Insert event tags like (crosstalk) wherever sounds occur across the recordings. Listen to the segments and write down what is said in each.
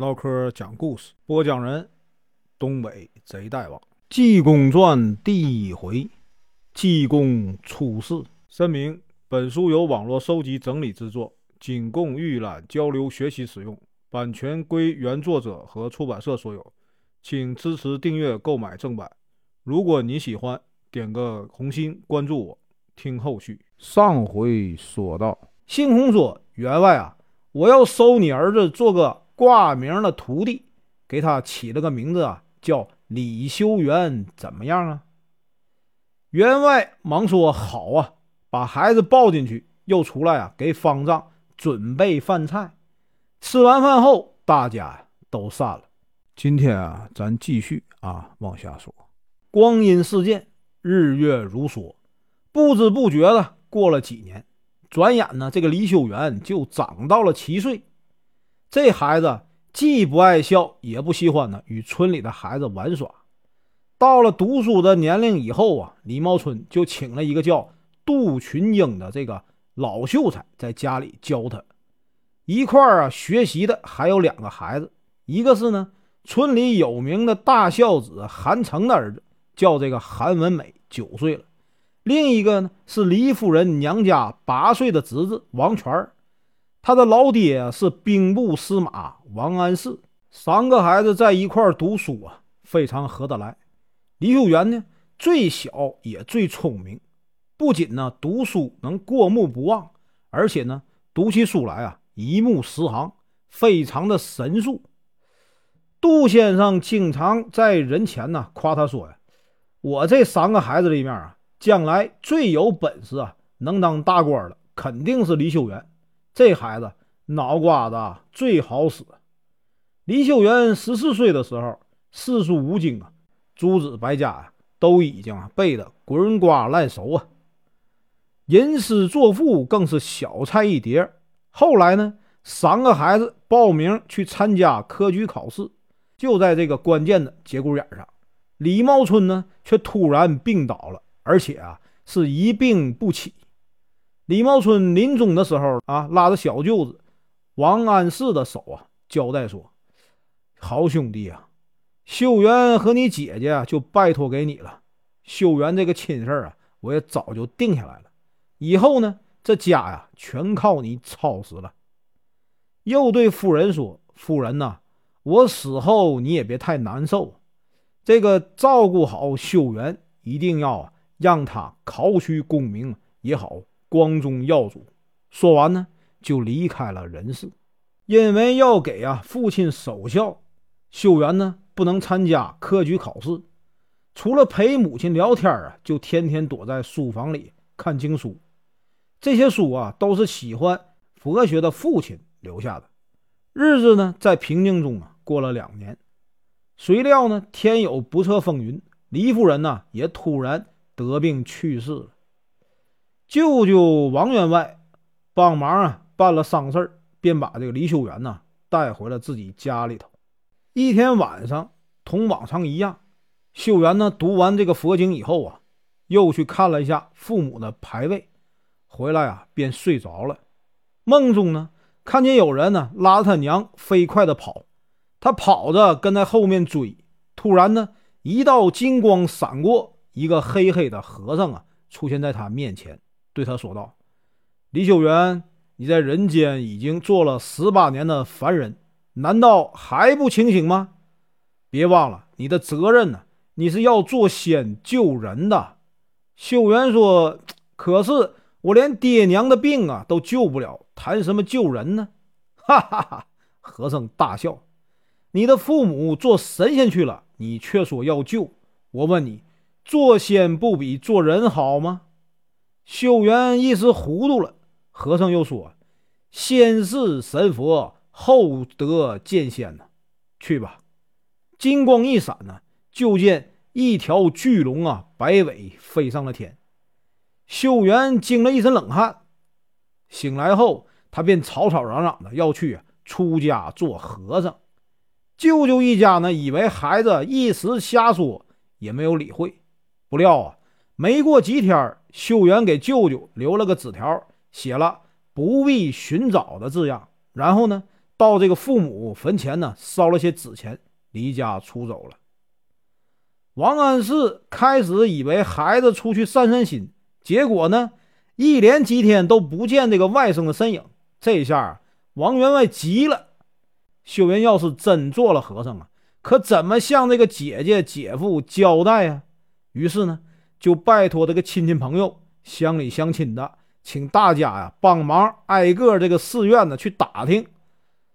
唠嗑讲故事，播讲人：东北贼大王。《济公传》第一回：济公出世。声明：本书由网络收集整理制作，仅供预览、交流、学习使用，版权归原作者和出版社所有，请支持订阅、购买正版。如果你喜欢，点个红心，关注我，听后续。上回说到，信红说：“员外啊。”我要收你儿子做个挂名的徒弟，给他起了个名字啊，叫李修缘，怎么样啊？员外忙说好啊，把孩子抱进去，又出来啊，给方丈准备饭菜。吃完饭后，大家都散了。今天啊，咱继续啊往下说。光阴似箭，日月如梭，不知不觉的过了几年。转眼呢，这个李修缘就长到了七岁。这孩子既不爱笑，也不喜欢呢与村里的孩子玩耍。到了读书的年龄以后啊，李茂春就请了一个叫杜群英的这个老秀才在家里教他。一块儿啊学习的还有两个孩子，一个是呢村里有名的大孝子韩成的儿子，叫这个韩文美，九岁了。另一个呢是李夫人娘家八岁的侄子王全儿他的老爹是兵部司马王安石。三个孩子在一块读书啊，非常合得来。李秀元呢最小也最聪明，不仅呢读书能过目不忘，而且呢读起书来啊一目十行，非常的神速。杜先生经常在人前呢夸他说呀：“我这三个孩子里面啊。”将来最有本事啊，能当大官的肯定是李秀元。这孩子脑瓜子最好使。李秀元十四岁的时候，四书五经啊，诸子百家呀，都已经背得滚瓜烂熟啊。吟诗作赋更是小菜一碟。后来呢，三个孩子报名去参加科举考试，就在这个关键的节骨眼上，李茂春呢，却突然病倒了。而且啊，是一病不起。李茂春临终的时候啊，拉着小舅子王安石的手啊，交代说：“好兄弟啊，秀元和你姐姐，就拜托给你了。秀元这个亲事啊，我也早就定下来了。以后呢，这家呀，全靠你操持了。”又对夫人说：“夫人呐，我死后你也别太难受，这个照顾好秀元，一定要。”让他考取功名也好，光宗耀祖。说完呢，就离开了人世。因为要给啊父亲守孝，秀元呢不能参加科举考试，除了陪母亲聊天啊，就天天躲在书房里看经书。这些书啊，都是喜欢佛学的父亲留下的。日子呢，在平静中啊过了两年。谁料呢，天有不测风云，李夫人呢也突然。得病去世了，舅舅王员外帮忙啊办了丧事便把这个李秀元呢带回了自己家里头。一天晚上，同往常一样，秀元呢读完这个佛经以后啊，又去看了一下父母的牌位，回来啊便睡着了。梦中呢，看见有人呢拉着他娘飞快的跑，他跑着跟在后面追，突然呢，一道金光闪过。一个黑黑的和尚啊，出现在他面前，对他说道：“李修缘，你在人间已经做了十八年的凡人，难道还不清醒吗？别忘了你的责任呢！你是要做仙救人的。”修缘说：“可是我连爹娘的病啊都救不了，谈什么救人呢？”哈哈哈！和尚大笑：“你的父母做神仙去了，你却说要救。我问你。”做仙不比做人好吗？修缘一时糊涂了。和尚又说：“先是神佛，后得见仙呢。去吧。”金光一闪呢，就见一条巨龙啊，摆尾飞上了天。修缘惊了一身冷汗。醒来后，他便吵吵嚷嚷的要去出家做和尚。舅舅一家呢，以为孩子一时瞎说，也没有理会。不料啊，没过几天，秀媛给舅舅留了个纸条，写了“不必寻找”的字样，然后呢，到这个父母坟前呢，烧了些纸钱，离家出走了。王安石开始以为孩子出去散散心，结果呢，一连几天都不见这个外甥的身影。这下王员外急了，秀媛要是真做了和尚啊，可怎么向这个姐姐姐夫交代呀？于是呢，就拜托这个亲戚朋友、乡里乡亲的，请大家呀帮忙挨个这个寺院呢去打听，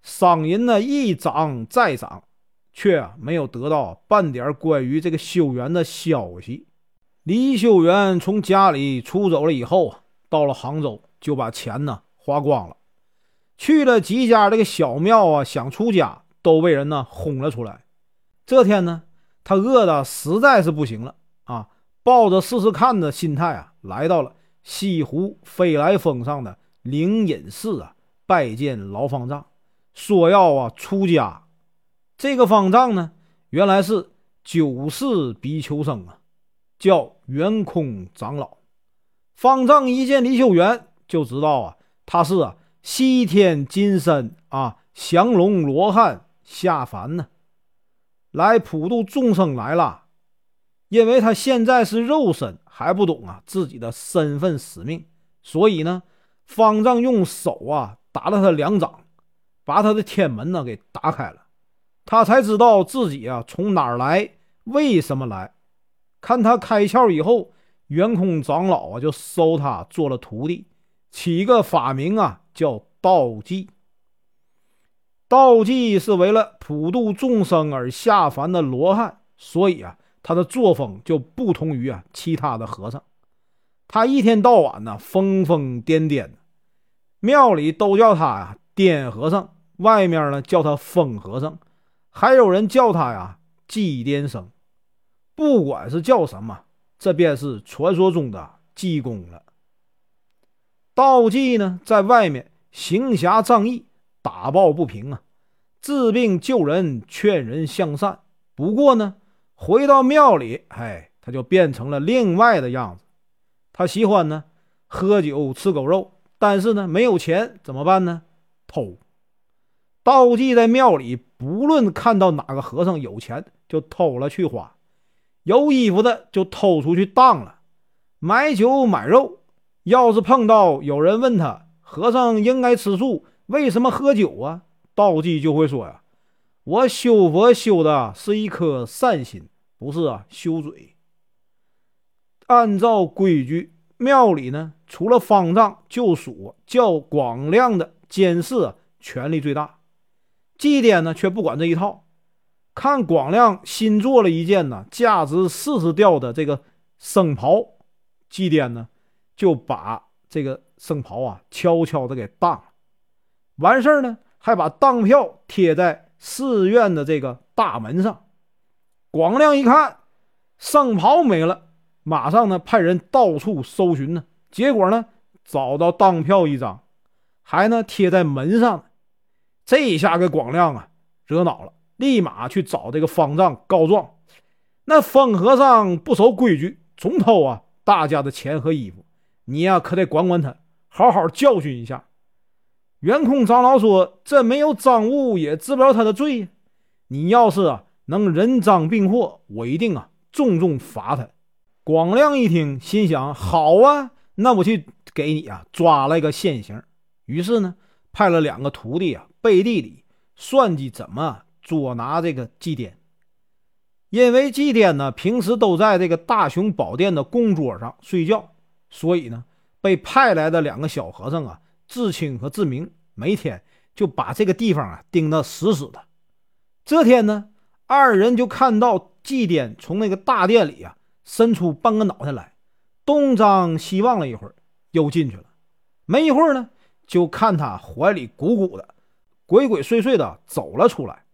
商人呢一涨再涨。却没有得到半点关于这个修缘的消息。李修缘从家里出走了以后啊，到了杭州就把钱呢花光了，去了几家这个小庙啊，想出家都被人呢轰了出来。这天呢，他饿的实在是不行了，抱着试试看的心态啊，来到了西湖飞来峰上的灵隐寺啊，拜见老方丈，说要啊出家。这个方丈呢，原来是九世比丘僧啊，叫圆空长老。方丈一见李修缘，就知道啊，他是啊西天金身啊，降龙罗汉下凡呢，来普度众生来了。因为他现在是肉身，还不懂啊自己的身份使命，所以呢，方丈用手啊打了他两掌，把他的天门呢给打开了。他才知道自己啊从哪儿来，为什么来。看他开窍以后，圆空长老啊就收他做了徒弟，起一个法名啊叫道济。道济是为了普度众生而下凡的罗汉，所以啊他的作风就不同于啊其他的和尚。他一天到晚呢疯疯癫癫的，庙里都叫他呀癫和尚，外面呢叫他疯和尚。还有人叫他呀，祭癫僧。不管是叫什么，这便是传说中的济公了。道济呢，在外面行侠仗义，打抱不平啊，治病救人，劝人向善。不过呢，回到庙里，哎，他就变成了另外的样子。他喜欢呢，喝酒吃狗肉，但是呢，没有钱怎么办呢？偷。道济在庙里，不论看到哪个和尚有钱，就偷了去花；有衣服的就偷出去当了。买酒买肉，要是碰到有人问他和尚应该吃素，为什么喝酒啊？道济就会说呀：“我修佛修的是一颗善心，不是啊修嘴。”按照规矩，庙里呢，除了方丈，就属叫广亮的监事权力最大。祭奠呢，却不管这一套。看广亮新做了一件呢，价值四十吊的这个僧袍，祭奠呢，就把这个僧袍啊悄悄的给当了。完事儿呢，还把当票贴在寺院的这个大门上。广亮一看僧袍没了，马上呢派人到处搜寻呢，结果呢找到当票一张，还呢贴在门上。这一下给广亮啊惹恼了，立马去找这个方丈告状。那疯和尚不守规矩，总偷啊大家的钱和衣服，你呀可得管管他，好好教训一下。圆空长老说：“这没有赃物也治不了他的罪。你要是啊能人赃并获，我一定啊重重罚他。”广亮一听，心想：“好啊，那我去给你啊抓了一个现行。”于是呢，派了两个徒弟啊。背地里算计怎么捉拿这个祭奠，因为祭奠呢平时都在这个大雄宝殿的供桌上睡觉，所以呢被派来的两个小和尚啊，志清和志明，每天就把这个地方啊盯得死死的。这天呢，二人就看到祭奠从那个大殿里啊伸出半个脑袋来，东张西望了一会儿，又进去了。没一会儿呢，就看他怀里鼓鼓的。鬼鬼祟祟的走了出来，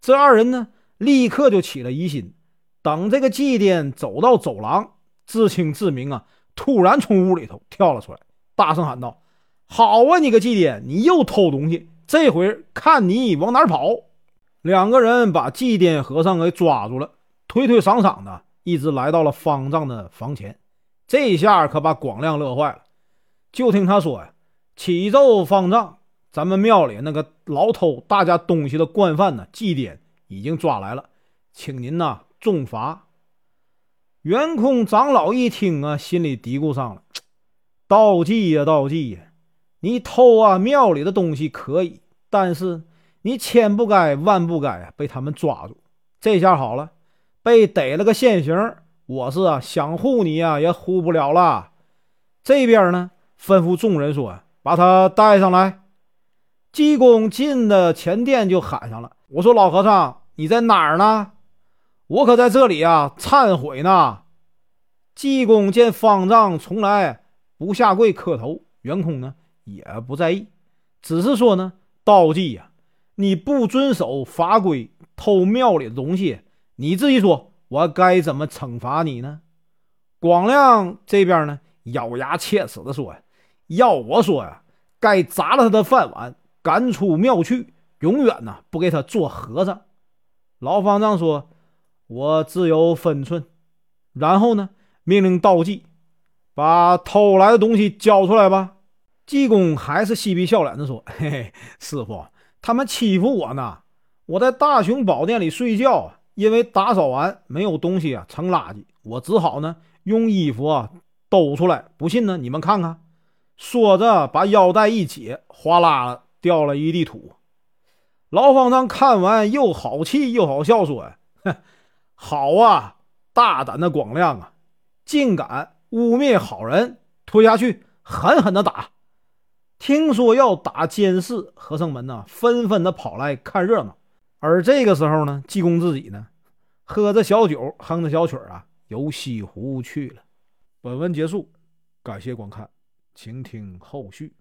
这二人呢，立刻就起了疑心。等这个祭奠走到走廊，自清自明啊，突然从屋里头跳了出来，大声喊道：“好啊，你个祭奠，你又偷东西！这回看你往哪儿跑！”两个人把祭奠和尚给抓住了，推推搡搡的，一直来到了方丈的房前。这下可把广亮乐坏了，就听他说呀：“启奏方丈。”咱们庙里那个老偷大家东西的惯犯呢，祭奠已经抓来了，请您呐重罚。圆空长老一听啊，心里嘀咕上了：道济呀，道济呀，你偷啊庙里的东西可以，但是你千不该万不该啊被他们抓住。这下好了，被逮了个现行，我是啊想护你啊也护不了了。这边呢，吩咐众人说：“把他带上来。”济公进的前殿就喊上了：“我说老和尚，你在哪儿呢？我可在这里啊，忏悔呢。”济公见方丈从来不下跪磕头，圆空呢也不在意，只是说呢：“道济呀，你不遵守法规，偷庙里的东西，你自己说，我该怎么惩罚你呢？”广亮这边呢，咬牙切齿地说呀：“要我说呀，该砸了他的饭碗。”赶出庙去，永远呢不给他做和尚。老方丈说：“我自有分寸。”然后呢，命令道济把偷来的东西交出来吧。济公还是嬉皮笑脸的说：“ (laughs) 嘿嘿，师傅，他们欺负我呢。我在大雄宝殿里睡觉，因为打扫完没有东西啊，成垃圾，我只好呢用衣服啊兜出来。不信呢，你们看看。”说着，把腰带一解，哗啦。掉了一地土，老方丈看完又好气又好笑，说：“哼，(laughs) 好啊，大胆的广亮啊，竟敢污蔑好人，拖下去狠狠的打。”听说要打监视，和尚们呢纷纷的跑来看热闹。而这个时候呢，济公自己呢喝着小酒，哼着小曲儿啊，游西湖去了。本文结束，感谢观看，请听后续。